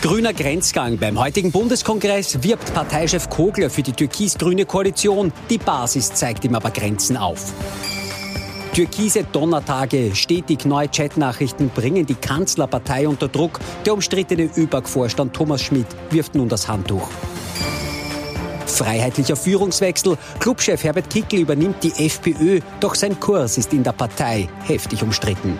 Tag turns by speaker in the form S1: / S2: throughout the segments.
S1: Grüner Grenzgang. Beim heutigen Bundeskongress wirbt Parteichef Kogler für die türkis-grüne Koalition. Die Basis zeigt ihm aber Grenzen auf. Türkise Donnertage, stetig neue Chatnachrichten bringen die Kanzlerpartei unter Druck. Der umstrittene ÖBAG-Vorstand Thomas Schmidt wirft nun das Handtuch. Freiheitlicher Führungswechsel. Clubchef Herbert Kickl übernimmt die FPÖ, doch sein Kurs ist in der Partei heftig umstritten.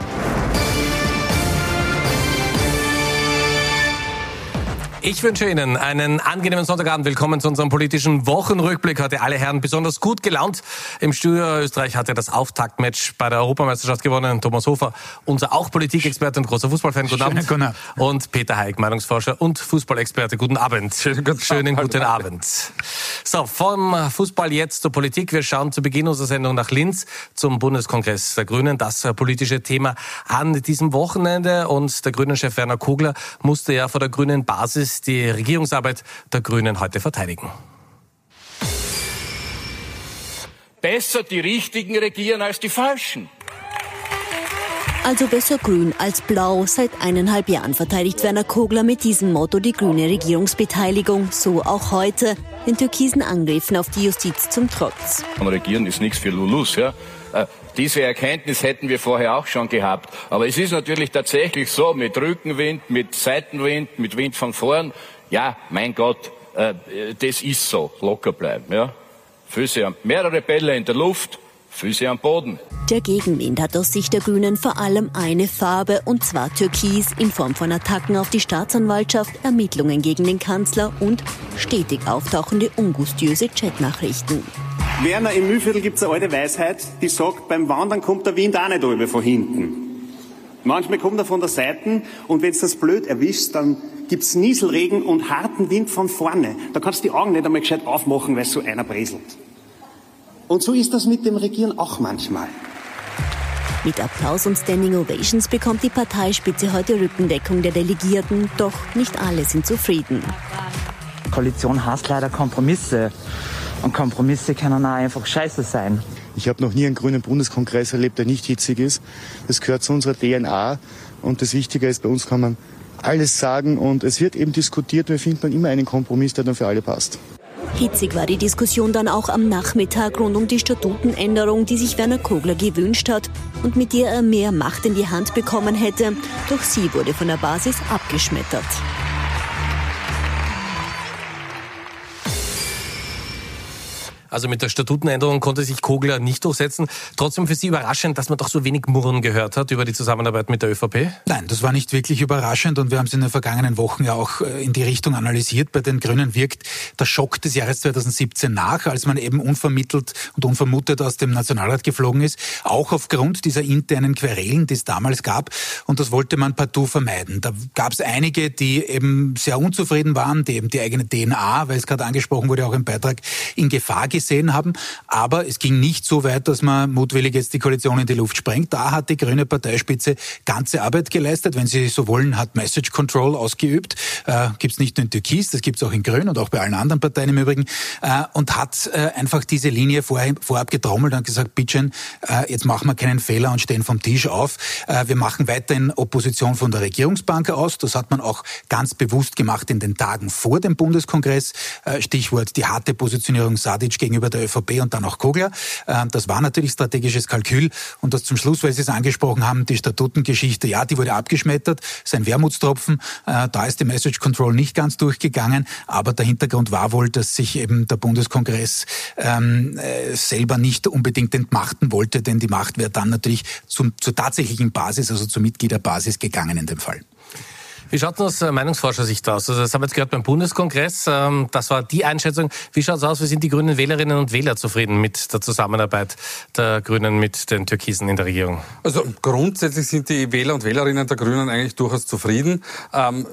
S2: Ich wünsche Ihnen einen angenehmen Sonntagabend. Willkommen zu unserem politischen Wochenrückblick. Heute alle Herren besonders gut gelaunt. Im Studio Österreich hatte das Auftaktmatch bei der Europameisterschaft gewonnen. Thomas Hofer, unser auch Politikexperte und großer Fußballfan. Guten Abend. Guten Abend. Und Peter Haig, Meinungsforscher und Fußballexperte. Guten Abend. Schönen guten, Schönen guten Abend. So, vom Fußball jetzt zur Politik. Wir schauen zu Beginn unserer Sendung nach Linz zum Bundeskongress der Grünen. Das politische Thema an diesem Wochenende. Und der Grünen-Chef Werner Kogler musste ja vor der grünen Basis Die Regierungsarbeit der Grünen heute verteidigen.
S3: Besser die Richtigen regieren als die Falschen.
S4: Also besser grün als blau. Seit eineinhalb Jahren verteidigt Werner Kogler mit diesem Motto die grüne Regierungsbeteiligung. So auch heute. Den türkisen Angriffen auf die Justiz zum Trotz.
S3: Und regieren ist nichts für Lulus, ja. Diese Erkenntnis hätten wir vorher auch schon gehabt. Aber es ist natürlich tatsächlich so, mit Rückenwind, mit Seitenwind, mit Wind von vorn, ja, mein Gott, äh, das ist so, locker bleiben, ja. Füße am, mehrere Bälle in der Luft, Füße am Boden.
S4: Der Gegenwind hat aus Sicht der Grünen vor allem eine Farbe, und zwar Türkis, in Form von Attacken auf die Staatsanwaltschaft, Ermittlungen gegen den Kanzler und stetig auftauchende ungustiöse Chatnachrichten.
S5: Werner, im Mühlviertel gibt es eine alte Weisheit, die sagt, beim Wandern kommt der Wind auch nicht über von hinten. Manchmal kommt er von der Seite und wenn es das blöd erwischt, dann gibt es Nieselregen und harten Wind von vorne. Da kannst du die Augen nicht einmal gescheit aufmachen, weil so einer bräselt. Und so ist das mit dem Regieren auch manchmal.
S4: Mit Applaus und Standing Ovations bekommt die Parteispitze heute Rückendeckung der Delegierten, doch nicht alle sind zufrieden.
S6: Koalition hasst leider Kompromisse. Und Kompromisse können auch einfach scheiße sein.
S7: Ich habe noch nie einen grünen Bundeskongress erlebt, der nicht hitzig ist. Das gehört zu unserer DNA. Und das Wichtige ist, bei uns kann man alles sagen und es wird eben diskutiert. Wir finden dann immer einen Kompromiss, der dann für alle passt.
S4: Hitzig war die Diskussion dann auch am Nachmittag rund um die Statutenänderung, die sich Werner Kogler gewünscht hat und mit der er mehr Macht in die Hand bekommen hätte. Doch sie wurde von der Basis abgeschmettert.
S2: Also mit der Statutenänderung konnte sich Kogler nicht durchsetzen. Trotzdem für Sie überraschend, dass man doch so wenig Murren gehört hat über die Zusammenarbeit mit der ÖVP?
S8: Nein, das war nicht wirklich überraschend und wir haben es in den vergangenen Wochen ja auch äh, in die Richtung analysiert. Bei den Grünen wirkt der Schock des Jahres 2017 nach, als man eben unvermittelt und unvermutet aus dem Nationalrat geflogen ist, auch aufgrund dieser internen Querelen, die es damals gab. Und das wollte man partout vermeiden. Da gab es einige, die eben sehr unzufrieden waren, die eben die eigene DNA, weil es gerade angesprochen wurde, auch im Beitrag in Gefahr gesehen haben. Aber es ging nicht so weit, dass man mutwillig jetzt die Koalition in die Luft sprengt. Da hat die grüne Parteispitze ganze Arbeit geleistet. Wenn Sie so wollen, hat Message Control ausgeübt. Äh, gibt es nicht nur in Türkis, das gibt es auch in Grün und auch bei allen anderen Parteien im Übrigen. Äh, und hat äh, einfach diese Linie vorher, vorab getrommelt und gesagt, bitteschön, äh, jetzt machen wir keinen Fehler und stehen vom Tisch auf. Äh, wir machen weiterhin Opposition von der Regierungsbank aus. Das hat man auch ganz bewusst gemacht in den Tagen vor dem Bundeskongress. Äh, Stichwort die harte Positionierung Sadic gegenüber der ÖVP und dann auch Kogler. Äh, das war natürlich strategisches Kalkül. Und das zum Schluss, weil Sie es angesprochen haben, die Statutengeschichte, ja, die wurde abgeschmettert. Sein Wermutstropfen. Äh, da ist die Message Control nicht ganz durchgegangen. Aber der Hintergrund war wohl, dass sich eben der Bundeskongress ähm, äh, selber nicht unbedingt entmachten wollte, denn die Macht wäre dann natürlich zum, zur tatsächlichen Basis, also zur Mitgliederbasis gegangen in dem Fall.
S2: Wie schaut es aus äh, Meinungsforschersicht aus? Also das haben wir jetzt gehört beim Bundeskongress. Ähm, das war die Einschätzung. Wie schaut es aus? Wie sind die grünen Wählerinnen und Wähler zufrieden mit der Zusammenarbeit der Grünen mit den Türkisen in der Regierung?
S9: Also grundsätzlich sind die Wähler und Wählerinnen der Grünen eigentlich durchaus zufrieden. Ähm,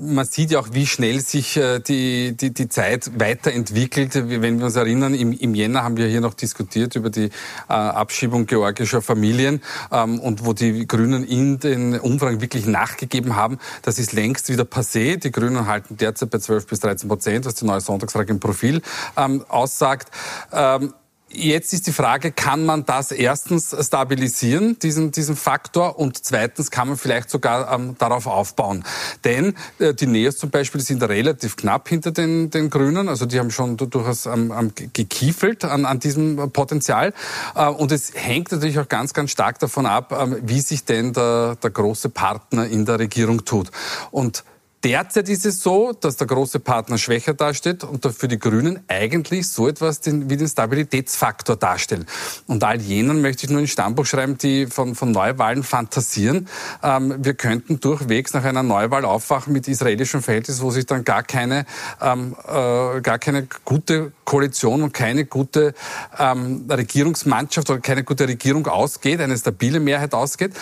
S9: man sieht ja auch, wie schnell sich äh, die, die, die Zeit weiterentwickelt. Wenn wir uns erinnern, im, im Jänner haben wir hier noch diskutiert über die äh, Abschiebung georgischer Familien ähm, und wo die Grünen in den Umfragen wirklich nachgegeben haben. Das ist längst wieder passé. Die Grünen halten derzeit bei 12 bis 13 Prozent, was die neue Sonntagsfrage im Profil ähm, aussagt. Ähm, Jetzt ist die Frage, kann man das erstens stabilisieren, diesen, diesen Faktor, und zweitens kann man vielleicht sogar ähm, darauf aufbauen. Denn äh, die Neos zum Beispiel sind relativ knapp hinter den, den Grünen, also die haben schon durchaus ähm, gekiefelt an, an diesem Potenzial. Äh, und es hängt natürlich auch ganz, ganz stark davon ab, ähm, wie sich denn der, der große Partner in der Regierung tut. Und Derzeit ist es so, dass der große Partner schwächer dasteht und für die Grünen eigentlich so etwas wie den Stabilitätsfaktor darstellen. Und all jenen möchte ich nur ein Stammbuch schreiben, die von, von Neuwahlen fantasieren. Ähm, wir könnten durchwegs nach einer Neuwahl aufwachen mit israelischen Verhältnissen, wo sich dann gar keine, ähm, äh, gar keine gute Koalition und keine gute ähm, Regierungsmannschaft oder keine gute Regierung ausgeht, eine stabile Mehrheit ausgeht.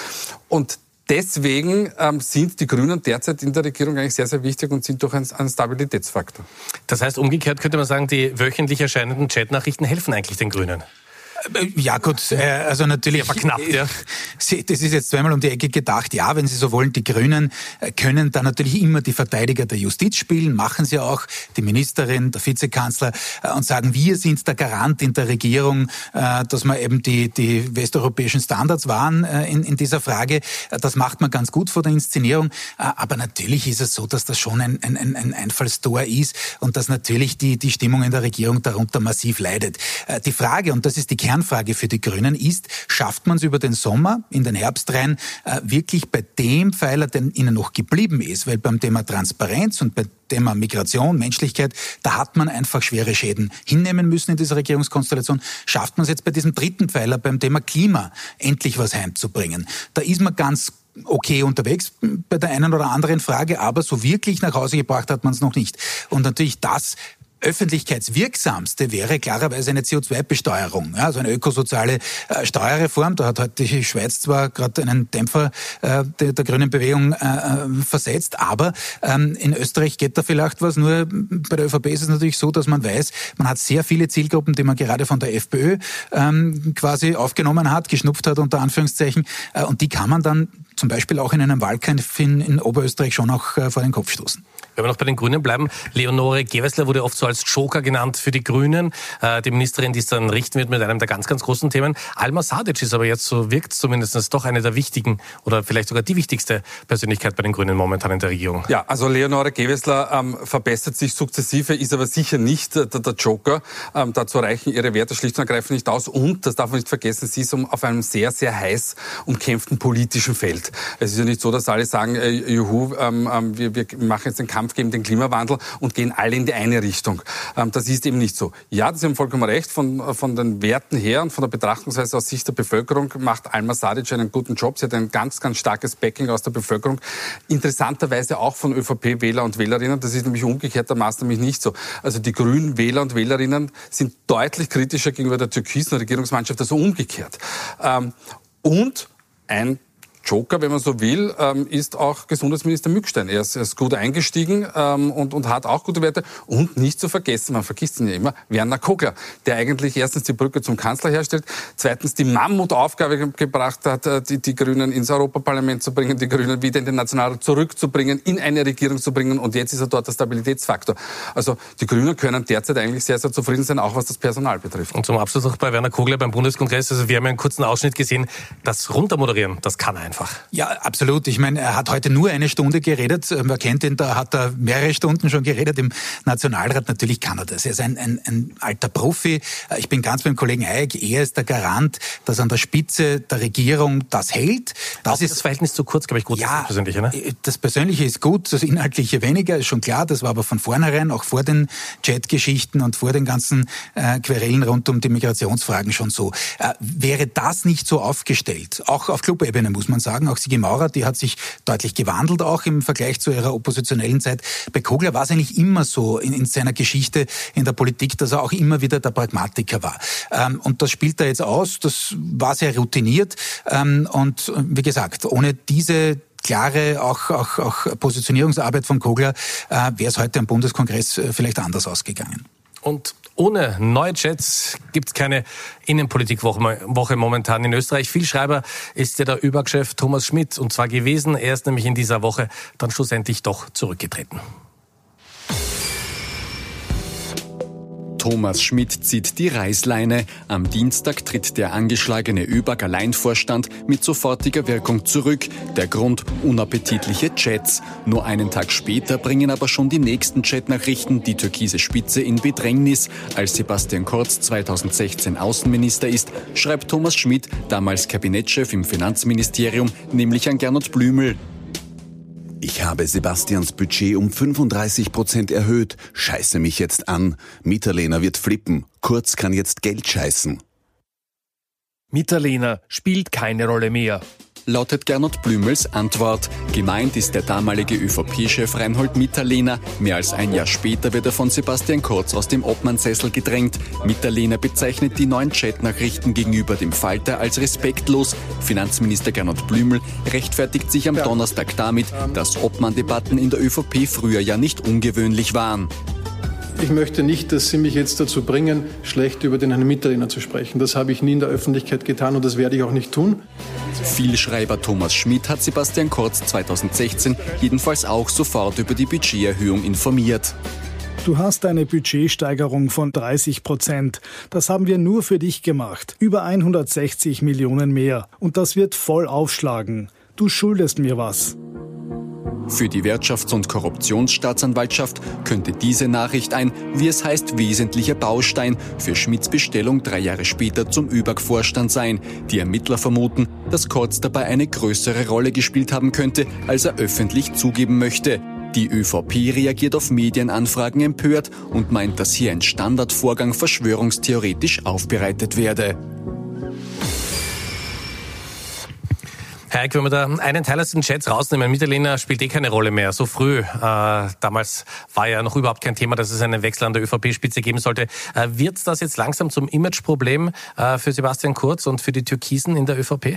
S9: Und Deswegen ähm, sind die Grünen derzeit in der Regierung eigentlich sehr, sehr wichtig und sind doch ein, ein Stabilitätsfaktor.
S2: Das heißt, umgekehrt könnte man sagen, die wöchentlich erscheinenden Chatnachrichten helfen eigentlich den Grünen.
S8: Äh, ja gut, äh, also natürlich.
S2: Ja, verknappt, ja.
S8: Das ist jetzt zweimal um die Ecke gedacht. Ja, wenn Sie so wollen, die Grünen äh, können da natürlich immer die Verteidiger der Justiz spielen, machen sie auch, die Ministerin, der Vizekanzler, und sagen, wir sind der Garant in der Regierung, dass wir eben die, die westeuropäischen Standards waren in, in dieser Frage. Das macht man ganz gut vor der Inszenierung. Aber natürlich ist es so, dass das schon ein, ein, ein Einfallstor ist und dass natürlich die, die Stimmung in der Regierung darunter massiv leidet. Die Frage, und das ist die Kernfrage für die Grünen ist, schafft man es über den Sommer, in den Herbst rein, äh, wirklich bei dem Pfeiler, der ihnen noch geblieben ist, weil beim Thema Transparenz und bei Thema Migration, Menschlichkeit, da hat man einfach schwere Schäden hinnehmen müssen in dieser Regierungskonstellation. Schafft man es jetzt bei diesem dritten Pfeiler, beim Thema Klima, endlich was heimzubringen? Da ist man ganz okay unterwegs bei der einen oder anderen Frage, aber so wirklich nach Hause gebracht hat man es noch nicht. Und natürlich das öffentlichkeitswirksamste wäre klarerweise eine CO2-Besteuerung, ja, also eine ökosoziale äh, Steuerreform. Da hat heute die Schweiz zwar gerade einen Dämpfer äh, der, der, grünen Bewegung äh, äh, versetzt, aber ähm, in Österreich geht da vielleicht was. Nur bei der ÖVP ist es natürlich so, dass man weiß, man hat sehr viele Zielgruppen, die man gerade von der FPÖ ähm, quasi aufgenommen hat, geschnupft hat unter Anführungszeichen, äh, und die kann man dann zum Beispiel auch in einem Wahlkampf in, in Oberösterreich schon auch äh, vor den Kopf stoßen.
S2: Wenn wir noch bei den Grünen bleiben, Leonore Gewessler wurde oft so als Joker genannt für die Grünen, äh, die Ministerin, die es dann richten wird mit einem der ganz, ganz großen Themen. Alma Sadic ist aber jetzt, so wirkt zumindest, doch eine der wichtigen oder vielleicht sogar die wichtigste Persönlichkeit bei den Grünen momentan in der Regierung.
S9: Ja, also Leonore Gewessler ähm, verbessert sich sukzessive, ist aber sicher nicht äh, der, der, Joker. Ähm, dazu reichen ihre Werte schlicht und ergreifend nicht aus. Und, das darf man nicht vergessen, sie ist um, auf einem sehr, sehr heiß umkämpften politischen Feld. Es ist ja nicht so, dass alle sagen, äh, juhu, ähm, ähm wir, wir machen jetzt den Kampf gegen den Klimawandel und gehen alle in die eine Richtung. Ähm, das ist eben nicht so. Ja, Sie haben vollkommen recht, von, von den Werten her und von der Betrachtungsweise aus Sicht der Bevölkerung macht Alma Sadic einen guten Job. Sie hat ein ganz, ganz starkes Backing aus der Bevölkerung. Interessanterweise auch von ÖVP-Wähler und Wählerinnen. Das ist nämlich umgekehrtermaßen nämlich nicht so. Also die grünen Wähler und Wählerinnen sind deutlich kritischer gegenüber der türkisen Regierungsmannschaft, also umgekehrt. Ähm, und ein Joker, wenn man so will, ähm, ist auch Gesundheitsminister Mückstein. Er ist, gut eingestiegen ähm, und, und hat auch gute Werte. Und nicht zu vergessen, man vergisst ihn ja immer, Werner Kogler, der eigentlich erstens die Brücke zum Kanzler herstellt, zweitens die Mammutaufgabe gebracht hat, äh, die, die Grünen ins Europaparlament zu bringen, die Grünen wieder in den Nationalrat zurückzubringen, in eine Regierung zu bringen. Und jetzt ist er dort der Stabilitätsfaktor. Also die Grünen können derzeit eigentlich sehr, sehr zufrieden sein, auch was das Personal betrifft.
S2: Und zum Abschluss noch bei Werner Kogler beim Bundeskongress. Also wir haben ja einen kurzen Ausschnitt gesehen. Das Runtermoderieren, das kann einfach einfach.
S8: Ja, absolut. Ich meine, er hat heute nur eine Stunde geredet. Man kennt ihn, da hat er mehrere Stunden schon geredet im Nationalrat. Natürlich kann er das. Er ist ein, ein, ein alter Profi. Ich bin ganz beim Kollegen Eick. Er ist der Garant, dass an der Spitze der Regierung das hält.
S2: Das Auch ist das Verhältnis zu kurz, glaube ich, gut.
S8: Ja, das Persönliche, ne? das Persönliche ist gut, das Inhaltliche weniger, ist schon klar. Das war aber von vornherein, auch vor den Chat-Geschichten und vor den ganzen äh, Querelen rund um die Migrationsfragen schon so. Äh, wäre das nicht so aufgestellt, auch auf Clubebene muss man sagen, sagen, auch Sigi Maurer, die hat sich deutlich gewandelt, auch im Vergleich zu ihrer oppositionellen Zeit. Bei Kogler war es eigentlich immer so in, in seiner Geschichte in der Politik, dass er auch immer wieder der Pragmatiker war. Ähm, und das spielt er jetzt aus, das war sehr routiniert. Ähm, und wie gesagt, ohne diese klare auch, auch, auch Positionierungsarbeit von Kogler äh, wäre es heute am Bundeskongress äh, vielleicht anders ausgegangen.
S2: Und ohne neue Chats gibt es keine Innenpolitikwoche momentan in Österreich. Viel Schreiber ist ja der Überchef Thomas Schmidt und zwar gewesen. Er ist nämlich in dieser Woche dann schlussendlich doch zurückgetreten.
S10: Thomas Schmidt zieht die Reißleine. Am Dienstag tritt der angeschlagene ÖBAG Alleinvorstand mit sofortiger Wirkung zurück. Der Grund unappetitliche Chats. Nur einen Tag später bringen aber schon die nächsten Chatnachrichten die türkise Spitze in Bedrängnis. Als Sebastian Kurz 2016 Außenminister ist, schreibt Thomas Schmidt, damals Kabinettschef im Finanzministerium, nämlich an Gernot Blümel.
S11: Ich habe Sebastians Budget um 35 Prozent erhöht. Scheiße mich jetzt an. Mitterlehner wird flippen. Kurz kann jetzt Geld scheißen.
S12: Mitterlehner spielt keine Rolle mehr
S10: lautet Gernot Blümels Antwort. Gemeint ist der damalige ÖVP-Chef Reinhold Mitterlehner. Mehr als ein Jahr später wird er von Sebastian Kurz aus dem Obmannsessel gedrängt. Mitterlehner bezeichnet die neuen Chatnachrichten gegenüber dem Falter als respektlos. Finanzminister Gernot Blümel rechtfertigt sich am Donnerstag damit, dass Obmann-Debatten in der ÖVP früher ja nicht ungewöhnlich waren.
S13: Ich möchte nicht, dass Sie mich jetzt dazu bringen, schlecht über den Herrn Mitterlehner zu sprechen. Das habe ich nie in der Öffentlichkeit getan und das werde ich auch nicht tun.
S10: Vielschreiber Thomas Schmidt hat Sebastian Kurz 2016 jedenfalls auch sofort über die Budgeterhöhung informiert.
S14: Du hast eine Budgetsteigerung von 30 Prozent. Das haben wir nur für dich gemacht. Über 160 Millionen mehr. Und das wird voll aufschlagen. Du schuldest mir was.
S10: Für die Wirtschafts- und Korruptionsstaatsanwaltschaft könnte diese Nachricht ein, wie es heißt, wesentlicher Baustein für Schmidts Bestellung drei Jahre später zum ÜBAG-Vorstand sein. Die Ermittler vermuten, dass Kurz dabei eine größere Rolle gespielt haben könnte, als er öffentlich zugeben möchte. Die ÖVP reagiert auf Medienanfragen empört und meint, dass hier ein Standardvorgang verschwörungstheoretisch aufbereitet werde.
S2: Heik, wenn wir da einen Teil aus den Chats rausnehmen, Mitterlehner spielt eh keine Rolle mehr, so früh. Äh, damals war ja noch überhaupt kein Thema, dass es einen Wechsel an der ÖVP-Spitze geben sollte. Äh, wird das jetzt langsam zum Imageproblem äh, für Sebastian Kurz und für die Türkisen in der ÖVP?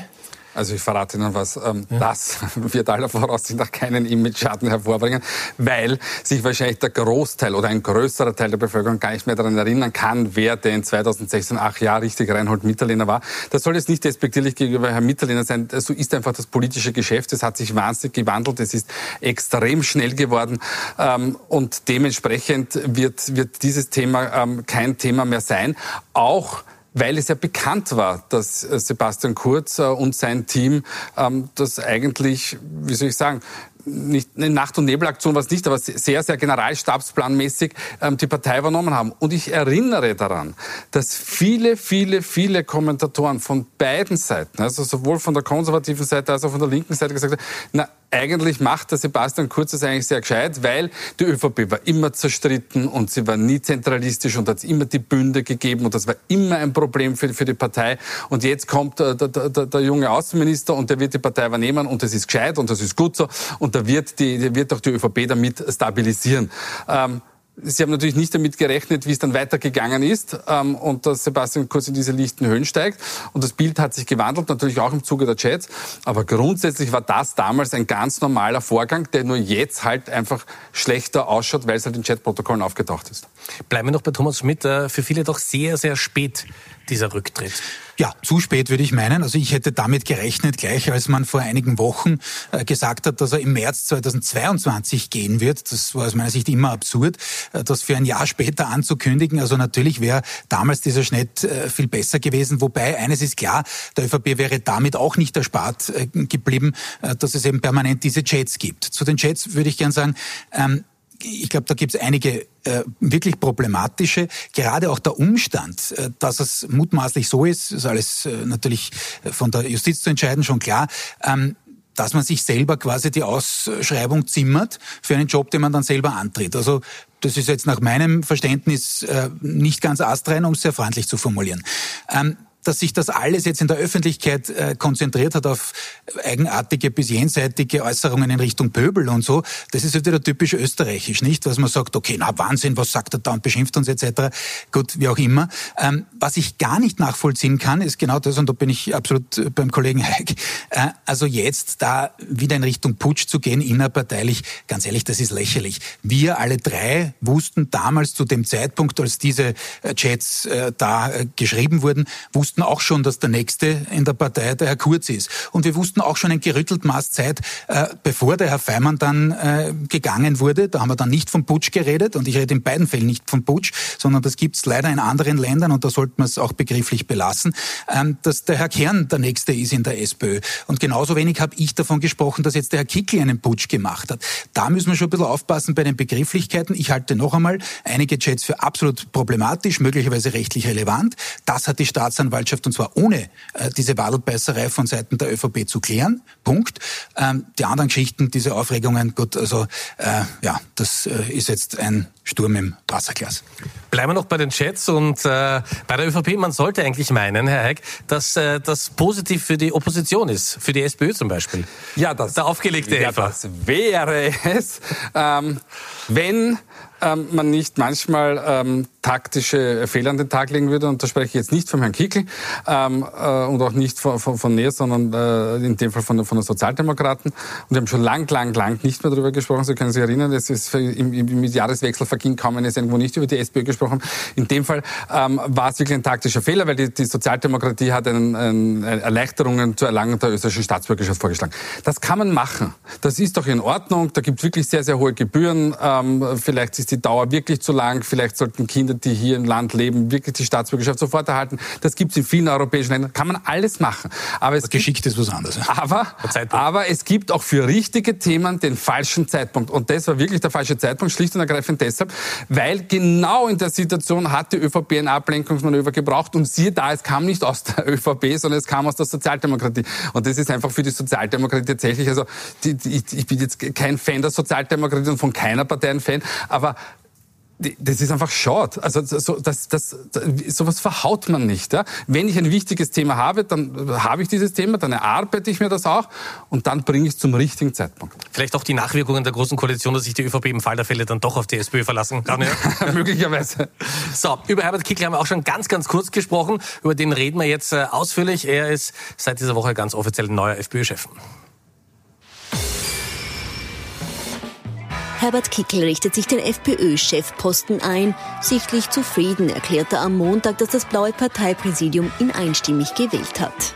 S9: Also ich verrate Ihnen was, ähm, ja. das wird aller Voraussicht nach keinen Image-Schaden hervorbringen, weil sich wahrscheinlich der Großteil oder ein größerer Teil der Bevölkerung gar nicht mehr daran erinnern kann, wer denn 2016 acht Jahre richtig Reinhold Mitterlehner war. Das soll jetzt nicht despektierlich gegenüber Herrn Mitterlehner sein. So ist einfach das politische Geschäft. Es hat sich wahnsinnig gewandelt. Es ist extrem schnell geworden. Ähm, und dementsprechend wird, wird dieses Thema ähm, kein Thema mehr sein. Auch weil es ja bekannt war, dass äh, Sebastian Kurz äh, und sein Team ähm, das eigentlich, wie soll ich sagen, nicht eine Nacht- und Nebelaktion war es nicht, aber sehr, sehr generalstabsplanmäßig ähm, die Partei übernommen haben. Und ich erinnere daran, dass viele, viele, viele Kommentatoren von beiden Seiten, also sowohl von der konservativen Seite als auch von der linken Seite gesagt haben, na, eigentlich macht der Sebastian Kurz das eigentlich sehr gescheit, weil die ÖVP war immer zerstritten und sie war nie zentralistisch und hat immer die Bünde gegeben und das war immer ein Problem für, für die Partei. Und jetzt kommt der, der, der, der junge Außenminister und der wird die Partei übernehmen und das ist gescheit und das ist gut so und da wird, die, die wird auch die ÖVP damit stabilisieren. Ähm, Sie haben natürlich nicht damit gerechnet, wie es dann weitergegangen ist ähm, und dass Sebastian Kurz in diese lichten Höhen steigt. Und das Bild hat sich gewandelt, natürlich auch im Zuge der Chats. Aber grundsätzlich war das damals ein ganz normaler Vorgang, der nur jetzt halt einfach schlechter ausschaut, weil es halt in Chatprotokollen aufgetaucht ist.
S2: Bleiben wir noch bei Thomas Schmidt. Äh, für viele doch sehr, sehr spät dieser Rücktritt.
S8: Ja, zu spät würde ich meinen. Also ich hätte damit gerechnet, gleich als man vor einigen Wochen äh, gesagt hat, dass er im März 2022 gehen wird. Das war aus meiner Sicht immer absurd, äh, das für ein Jahr später anzukündigen. Also natürlich wäre damals dieser Schnitt äh, viel besser gewesen. Wobei eines ist klar, der ÖVP wäre damit auch nicht erspart geblieben, dass es eben permanent diese Chats gibt. Zu den Chats würde ich gern sagen, ähm, ich glaube, da gibt es einige äh, wirklich problematische. Gerade auch der Umstand, äh, dass es mutmaßlich so ist, ist alles äh, natürlich von der Justiz zu entscheiden, schon klar. Ähm, dass man sich selber quasi die Ausschreibung zimmert für einen Job, den man dann selber antritt. Also das ist jetzt nach meinem Verständnis äh, nicht ganz astrein, um es sehr freundlich zu formulieren. Ähm, dass sich das alles jetzt in der Öffentlichkeit äh, konzentriert hat auf eigenartige bis jenseitige Äußerungen in Richtung Pöbel und so, das ist wieder typisch österreichisch, nicht? Was man sagt, okay, na Wahnsinn, was sagt er da und beschimpft uns etc. Gut, wie auch immer. Ähm, was ich gar nicht nachvollziehen kann, ist genau das, und da bin ich absolut beim Kollegen Heik, äh, also jetzt da wieder in Richtung Putsch zu gehen, innerparteilich, ganz ehrlich, das ist lächerlich. Wir alle drei wussten damals zu dem Zeitpunkt, als diese äh, Chats äh, da äh, geschrieben wurden, wussten wussten auch schon, dass der Nächste in der Partei der Herr Kurz ist. Und wir wussten auch schon ein gerüttelt Maß Zeit, äh, bevor der Herr Feimann dann äh, gegangen wurde. Da haben wir dann nicht vom Putsch geredet. Und ich rede in beiden Fällen nicht vom Putsch, sondern das gibt es leider in anderen Ländern und da sollte man es auch begrifflich belassen, ähm, dass der Herr Kern der Nächste ist in der SPÖ. Und genauso wenig habe ich davon gesprochen, dass jetzt der Herr Kickl einen Putsch gemacht hat. Da müssen wir schon ein bisschen aufpassen bei den Begrifflichkeiten. Ich halte noch einmal einige Chats für absolut problematisch, möglicherweise rechtlich relevant. Das hat die Staatsanwaltschaft und zwar ohne äh, diese Wadelbeißerei von Seiten der ÖVP zu klären. Punkt. Ähm, die anderen Geschichten, diese Aufregungen, gut, also äh, ja, das äh, ist jetzt ein Sturm im Wasserglas.
S2: Bleiben wir noch bei den Chats und äh, bei der ÖVP. Man sollte eigentlich meinen, Herr Heck, dass äh, das positiv für die Opposition ist, für die SPÖ zum Beispiel.
S9: Ja, das,
S2: der aufgelegte
S9: ja,
S2: Helfer.
S9: Das wäre es, ähm, wenn ähm, man nicht manchmal ähm, taktische Fehler an den Tag legen würde. Und da spreche ich jetzt nicht vom Herrn Kickel ähm, äh, und auch nicht von, von, von Nähe, sondern äh, in dem Fall von, von den Sozialdemokraten. Und wir haben schon lang, lang, lang nicht mehr darüber gesprochen. Sie können sich erinnern, es ist im, im Jahreswechsel verging kaum eine Sendung, wo nicht über die SPÖ gesprochen. In dem Fall ähm, war es wirklich ein taktischer Fehler, weil die, die Sozialdemokratie hat einen, einen Erleichterungen zur Erlangung der österreichischen Staatsbürgerschaft vorgeschlagen. Das kann man machen. Das ist doch in Ordnung. Da gibt es wirklich sehr, sehr hohe Gebühren. Ähm, vielleicht ist die Dauer wirklich zu lang. Vielleicht sollten Kinder, die hier im Land leben, wirklich die Staatsbürgerschaft sofort erhalten. Das gibt es in vielen europäischen Ländern. Kann man alles machen. Aber es
S8: geschickt ist was anderes.
S9: Aber, aber es gibt auch für richtige Themen den falschen Zeitpunkt. Und das war wirklich der falsche Zeitpunkt, schlicht und ergreifend deshalb, weil genau in der Situation hat die ÖVP ein Ablenkungsmanöver gebraucht. Und siehe da, es kam nicht aus der ÖVP, sondern es kam aus der Sozialdemokratie. Und das ist einfach für die Sozialdemokratie tatsächlich, also die, die, ich bin jetzt kein Fan der Sozialdemokratie und von keiner Partei ein Fan, aber das ist einfach schade. Also so, das, das, sowas verhaut man nicht. Ja? Wenn ich ein wichtiges Thema habe, dann habe ich dieses Thema, dann erarbeite ich mir das auch und dann bringe ich es zum richtigen Zeitpunkt.
S2: Vielleicht auch die Nachwirkungen der Großen Koalition, dass sich die ÖVP im Fall der Fälle dann doch auf die SPÖ verlassen kann.
S9: Ja? Möglicherweise.
S2: So, über Herbert Kickl haben wir auch schon ganz, ganz kurz gesprochen. Über den reden wir jetzt äh, ausführlich. Er ist seit dieser Woche ganz offiziell neuer FPÖ-Chef.
S4: Herbert Kickl richtet sich den FPÖ-Chefposten ein. Sichtlich zufrieden erklärte er am Montag, dass das blaue Parteipräsidium ihn einstimmig gewählt hat.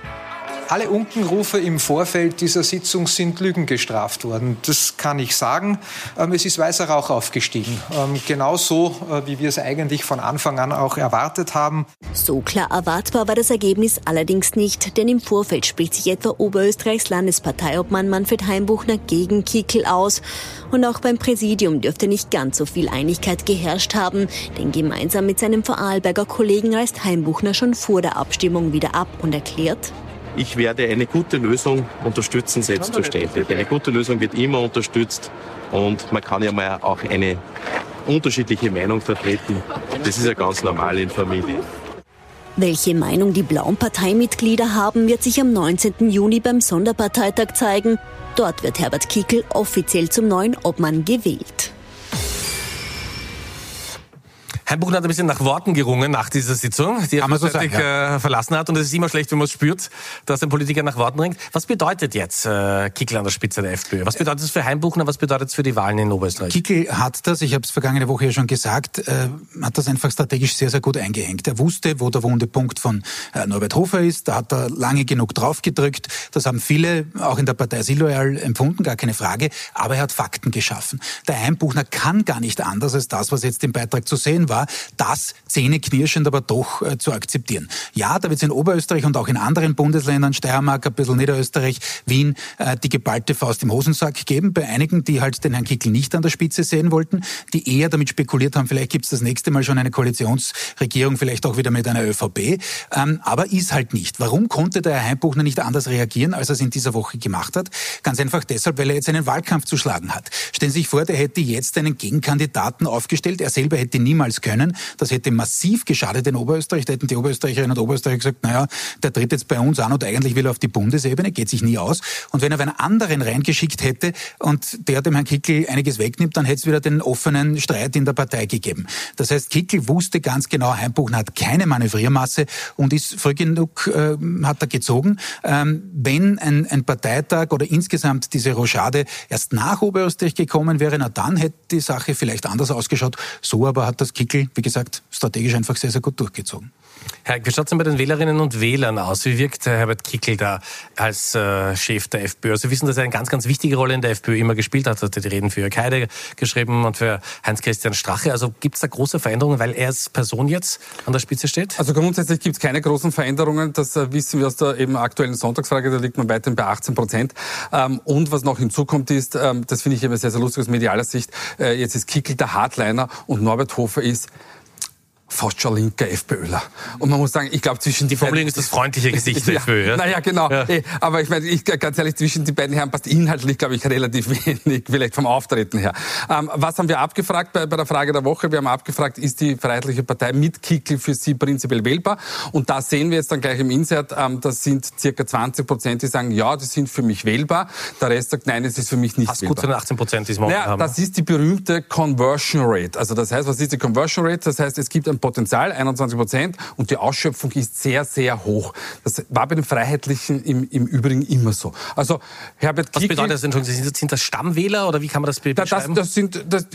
S15: Alle Unkenrufe im Vorfeld dieser Sitzung sind Lügen gestraft worden. Das kann ich sagen. Ähm, es ist weißer Rauch aufgestiegen. Ähm, genauso, äh, wie wir es eigentlich von Anfang an auch erwartet haben.
S4: So klar erwartbar war das Ergebnis allerdings nicht, denn im Vorfeld spricht sich etwa Oberösterreichs Landesparteiobmann Manfred Heimbuchner gegen Kickel aus. Und auch beim Präsidium dürfte nicht ganz so viel Einigkeit geherrscht haben, denn gemeinsam mit seinem Vorarlberger Kollegen reist Heimbuchner schon vor der Abstimmung wieder ab und erklärt,
S16: ich werde eine gute Lösung unterstützen, selbstverständlich. Eine gute Lösung wird immer unterstützt und man kann ja mal auch eine unterschiedliche Meinung vertreten. Das ist ja ganz normal in Familie.
S4: Welche Meinung die blauen Parteimitglieder haben, wird sich am 19. Juni beim Sonderparteitag zeigen. Dort wird Herbert Kickel offiziell zum neuen Obmann gewählt.
S2: Herr Buchner hat ein bisschen nach Worten gerungen nach dieser Sitzung, die er so sagen, ja. Äh, verlassen hat. Und es ist immer schlecht, wenn man es spürt, dass ein Politiker nach Worten ringt. Was bedeutet jetzt äh, Kickel an der Spitze der FPÖ? Was bedeutet es für Heimbuchner? Was bedeutet es für die Wahlen in Oberösterreich?
S8: Kickel hat das, ich habe es vergangene Woche ja schon gesagt, äh, hat das einfach strategisch sehr, sehr gut eingehängt. Er wusste, wo der wunde Punkt von äh, Norbert Hofer ist. Da hat er lange genug draufgedrückt. Das haben viele auch in der Partei Siloyal empfunden, gar keine Frage. Aber er hat Fakten geschaffen. Der Heimbuchner kann gar nicht anders als das, was jetzt im Beitrag zu sehen war war, das zähneknirschend aber doch äh, zu akzeptieren. Ja, da wird es in Oberösterreich und auch in anderen Bundesländern, Steiermark, ein bisschen Niederösterreich, Wien, äh, die geballte Faust im Hosensack geben. Bei einigen, die halt den Herrn Kickel nicht an der Spitze sehen wollten, die eher damit spekuliert haben, vielleicht gibt es das nächste Mal schon eine Koalitionsregierung, vielleicht auch wieder mit einer ÖVP. Ähm, aber ist halt nicht. Warum konnte der Herr Heimbuchner nicht anders reagieren, als er es in dieser Woche gemacht hat? Ganz einfach deshalb, weil er jetzt einen Wahlkampf zu schlagen hat. Stellen Sie sich vor, der hätte jetzt einen Gegenkandidaten aufgestellt. Er selber hätte niemals können. Das hätte massiv geschadet in Oberösterreich. Da hätten die Oberösterreicherinnen und Oberösterreicher gesagt, naja, der tritt jetzt bei uns an und eigentlich will er auf die Bundesebene, geht sich nie aus. Und wenn er einen anderen reingeschickt hätte und der dem Herrn Kickel einiges wegnimmt, dann hätte es wieder den offenen Streit in der Partei gegeben. Das heißt, Kickel wusste ganz genau, Heimbuchen hat keine Manövriermasse und ist früh genug, äh, hat er gezogen. Ähm, wenn ein, ein Parteitag oder insgesamt diese Rochade erst nach Oberösterreich gekommen wäre, na dann hätte die Sache vielleicht anders ausgeschaut. So aber hat das Kickel Merkel, wie gesagt, strategisch einfach sehr, sehr gut durchgezogen.
S2: Herr, wie schaut es denn bei den Wählerinnen und Wählern aus? Wie wirkt Herbert Kickel da als äh, Chef der FPÖ? Also Sie wissen, dass er eine ganz, ganz wichtige Rolle in der FPÖ immer gespielt hat. Er hat die Reden für Jörg Heide geschrieben und für Heinz-Christian Strache. Also gibt es da große Veränderungen, weil er als Person jetzt an der Spitze steht?
S9: Also grundsätzlich gibt es keine großen Veränderungen. Das äh, wissen wir aus der eben aktuellen Sonntagsfrage. Da liegt man weiterhin bei 18 Prozent. Ähm, und was noch hinzukommt ist, ähm, das finde ich immer sehr, sehr lustig aus medialer Sicht, äh, jetzt ist Kickel der Hardliner und Norbert Hofer ist fast schon linker FPÖler. Und man muss sagen, ich glaube zwischen
S2: die Formulierung ist das freundliche Gesicht der FPÖ. Ja?
S9: Naja, genau. Ja. Eh, aber ich meine, ich, ganz ehrlich, zwischen die beiden Herren passt inhaltlich, glaube ich, relativ wenig, vielleicht vom Auftreten her. Ähm, was haben wir abgefragt bei, bei, der Frage der Woche? Wir haben abgefragt, ist die Freiheitliche Partei mit Kickel für Sie prinzipiell wählbar? Und da sehen wir jetzt dann gleich im Insert, ähm, das sind circa 20 Prozent, die sagen, ja, die sind für mich wählbar. Der Rest sagt, nein, es ist für mich nicht
S2: Fast
S9: wählbar.
S2: gut zu den 18 Prozent, die es
S9: naja, haben. Das ist die berühmte Conversion Rate. Also das heißt, was ist die Conversion Rate? Das heißt, es gibt ein Potenzial, 21 Prozent und die Ausschöpfung ist sehr, sehr hoch. Das war bei den Freiheitlichen im, im Übrigen immer so. Also Herbert
S2: Was bedeutet das? Entschuldigung, sind das Stammwähler oder wie kann man das beschreiben?
S9: Das, das sind, das,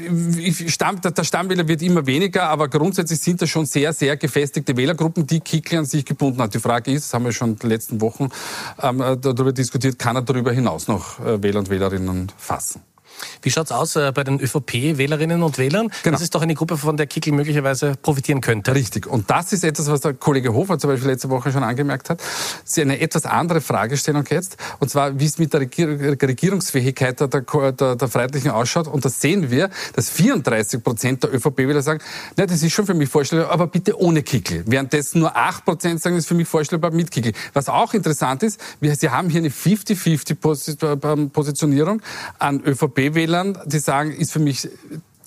S9: Stamm, der Stammwähler wird immer weniger, aber grundsätzlich sind das schon sehr, sehr gefestigte Wählergruppen, die Kickl an sich gebunden hat. Die Frage ist, das haben wir schon in den letzten Wochen ähm, darüber diskutiert, kann er darüber hinaus noch äh, Wähler und Wählerinnen fassen?
S2: Wie schaut's aus äh, bei den ÖVP-Wählerinnen und Wählern? Genau. Das ist doch eine Gruppe, von der Kickel möglicherweise profitieren könnte.
S9: Richtig. Und das ist etwas, was der Kollege Hofer zum Beispiel letzte Woche schon angemerkt hat. Ist eine etwas andere Fragestellung jetzt. Und zwar, wie es mit der Regierungsfähigkeit der, der, der Freiheitlichen ausschaut. Und da sehen wir, dass 34 Prozent der ÖVP-Wähler sagen, na, das ist schon für mich vorstellbar, aber bitte ohne Kickel. Währenddessen nur 8 Prozent sagen, das ist für mich vorstellbar mit Kickel. Was auch interessant ist, wir, Sie haben hier eine 50-50-Positionierung an ÖVP Wählern, die sagen, ist für mich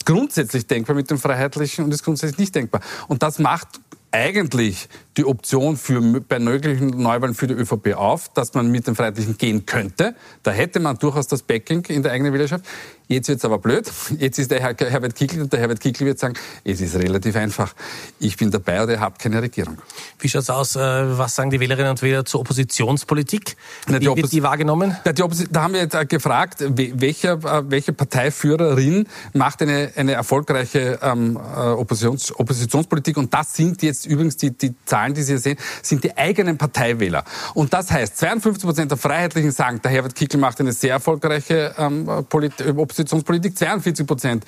S9: grundsätzlich denkbar mit dem Freiheitlichen und ist grundsätzlich nicht denkbar. Und das macht eigentlich die Option für, bei möglichen Neuwahlen für die ÖVP auf, dass man mit den Freiheitlichen gehen könnte. Da hätte man durchaus das Backing in der eigenen Wählerschaft. Jetzt wird es aber blöd. Jetzt ist der Herr Herbert Kickl und der Herbert Kickl wird sagen, es ist relativ einfach. Ich bin dabei oder ihr habt keine Regierung.
S2: Wie schaut es aus? Äh, was sagen die Wählerinnen und Wähler zur Oppositionspolitik? Wie die wird die wahrgenommen?
S9: Ja, die da haben wir jetzt äh, gefragt, welche, äh, welche Parteiführerin macht eine, eine erfolgreiche ähm, Oppositions, Oppositionspolitik und das sind jetzt übrigens die, die Zahlen, die Sie hier sehen, sind die eigenen Parteiwähler. Und das heißt, 52 Prozent der Freiheitlichen sagen, der Herbert Kickl macht eine sehr erfolgreiche ähm, Opposition Oppositionspolitik. 42 Prozent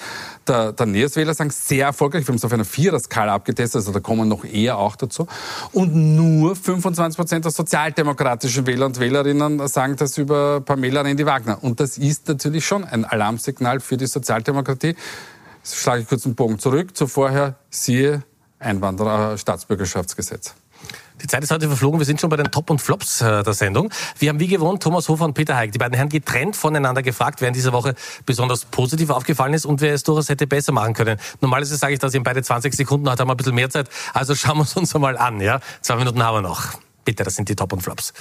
S9: der, der NEOS-Wähler sagen sehr erfolgreich. Wir haben es auf einer Vierer-Skala abgetestet, also da kommen noch eher auch dazu. Und nur 25 Prozent der sozialdemokratischen Wähler und Wählerinnen sagen das über Pamela Rendi-Wagner. Und das ist natürlich schon ein Alarmsignal für die Sozialdemokratie. Jetzt schlage ich kurz einen Bogen zurück zu vorher. Siehe Einwanderer-Staatsbürgerschaftsgesetz.
S2: Die Zeit ist heute verflogen. Wir sind schon bei den Top und Flops äh, der Sendung. Wir haben wie gewohnt Thomas Hofer und Peter Heik, die beiden Herren getrennt voneinander gefragt, wer in dieser Woche besonders positiv aufgefallen ist und wer es durchaus hätte besser machen können. Normalerweise sage ich das in beide 20 Sekunden, heute haben wir ein bisschen mehr Zeit. Also schauen wir es uns einmal an. Ja? Zwei Minuten haben wir noch. Bitte, das sind die Top und Flops.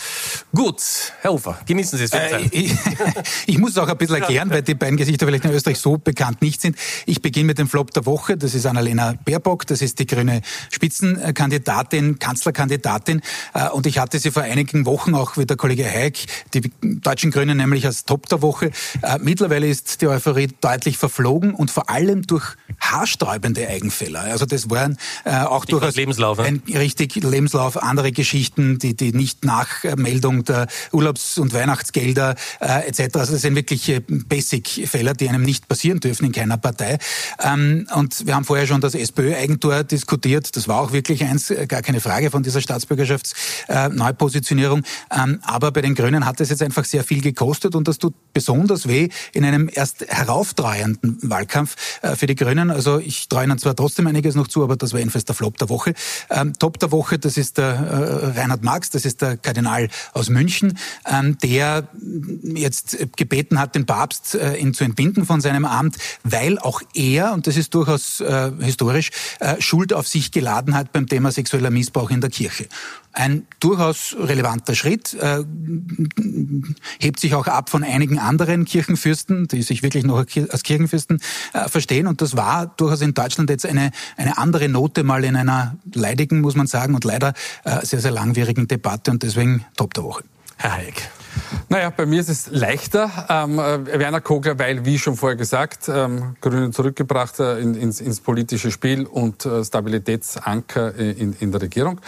S2: Gut, Herr Ufer, genießen Sie es. Äh,
S8: ich, ich, muss es auch ein bisschen erklären, weil die beiden Gesichter vielleicht in Österreich so bekannt nicht sind. Ich beginne mit dem Flop der Woche. Das ist Annalena Baerbock. Das ist die grüne Spitzenkandidatin, Kanzlerkandidatin. Äh, und ich hatte sie vor einigen Wochen auch wie der Kollege Haig, die deutschen Grünen nämlich als Top der Woche. Äh, mittlerweile ist die Euphorie deutlich verflogen und vor allem durch haarsträubende Eigenfälle. Also das waren äh, auch durchaus
S2: Lebenslauf,
S8: ein richtig Lebenslauf, andere Geschichten die, die Nicht-Nachmeldung der Urlaubs- und Weihnachtsgelder äh, etc. Also das sind wirklich äh, Basic-Fälle, die einem nicht passieren dürfen in keiner Partei. Ähm, und wir haben vorher schon das SPÖ-Eigentor diskutiert. Das war auch wirklich eins, äh, gar keine Frage von dieser Staatsbürgerschaftsneupositionierung. Äh, ähm, aber bei den Grünen hat es jetzt einfach sehr viel gekostet und das tut besonders weh in einem erst herauftreuenden Wahlkampf äh, für die Grünen. Also ich traue ihnen zwar trotzdem einiges noch zu, aber das war jedenfalls der Flop der Woche. Ähm, Top der Woche, das ist der äh, Reinhard Marx, das ist der Kardinal aus München, ähm, der jetzt gebeten hat, den Papst äh, ihn zu entbinden von seinem Amt, weil auch er, und das ist durchaus äh, historisch, äh, Schuld auf sich geladen hat beim Thema sexueller Missbrauch in der Kirche. Ein durchaus relevanter Schritt, hebt sich auch ab von einigen anderen Kirchenfürsten, die sich wirklich noch als Kirchenfürsten verstehen. Und das war durchaus in Deutschland jetzt eine, eine andere Note mal in einer leidigen, muss man sagen, und leider sehr, sehr langwierigen Debatte und deswegen Top der Woche.
S2: Herr Hayek.
S9: Naja, bei mir ist es leichter. Ähm, äh, Werner Kogler, weil, wie schon vorher gesagt, ähm, Grüne zurückgebracht äh, in, ins, ins, politische Spiel und äh, Stabilitätsanker in, in, der Regierung.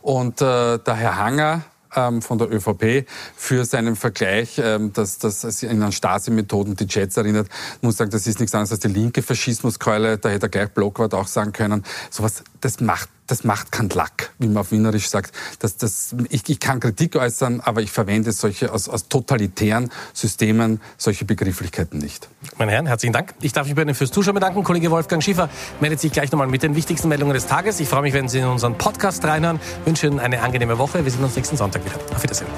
S9: Und äh, der Herr Hanger, ähm, von der ÖVP für seinen Vergleich, ähm, dass das in an Stasi-Methoden die Jets erinnert. Ich muss sagen, das ist nichts anderes als die linke Faschismuskeule. Da hätte er gleich Blockwart auch sagen können. Sowas, das macht das macht keinen Lack, wie man auf Wienerisch sagt. Das, das, ich, ich kann Kritik äußern, aber ich verwende solche aus, aus totalitären Systemen solche Begrifflichkeiten nicht.
S2: Meine Herren, herzlichen Dank. Ich darf mich bei Ihnen fürs Zuschauen bedanken. Kollege Wolfgang Schiefer meldet sich gleich nochmal mit den wichtigsten Meldungen des Tages. Ich freue mich, wenn Sie in unseren Podcast reinhören. Ich wünsche Ihnen eine angenehme Woche. Wir sehen uns nächsten Sonntag wieder. Auf Wiedersehen.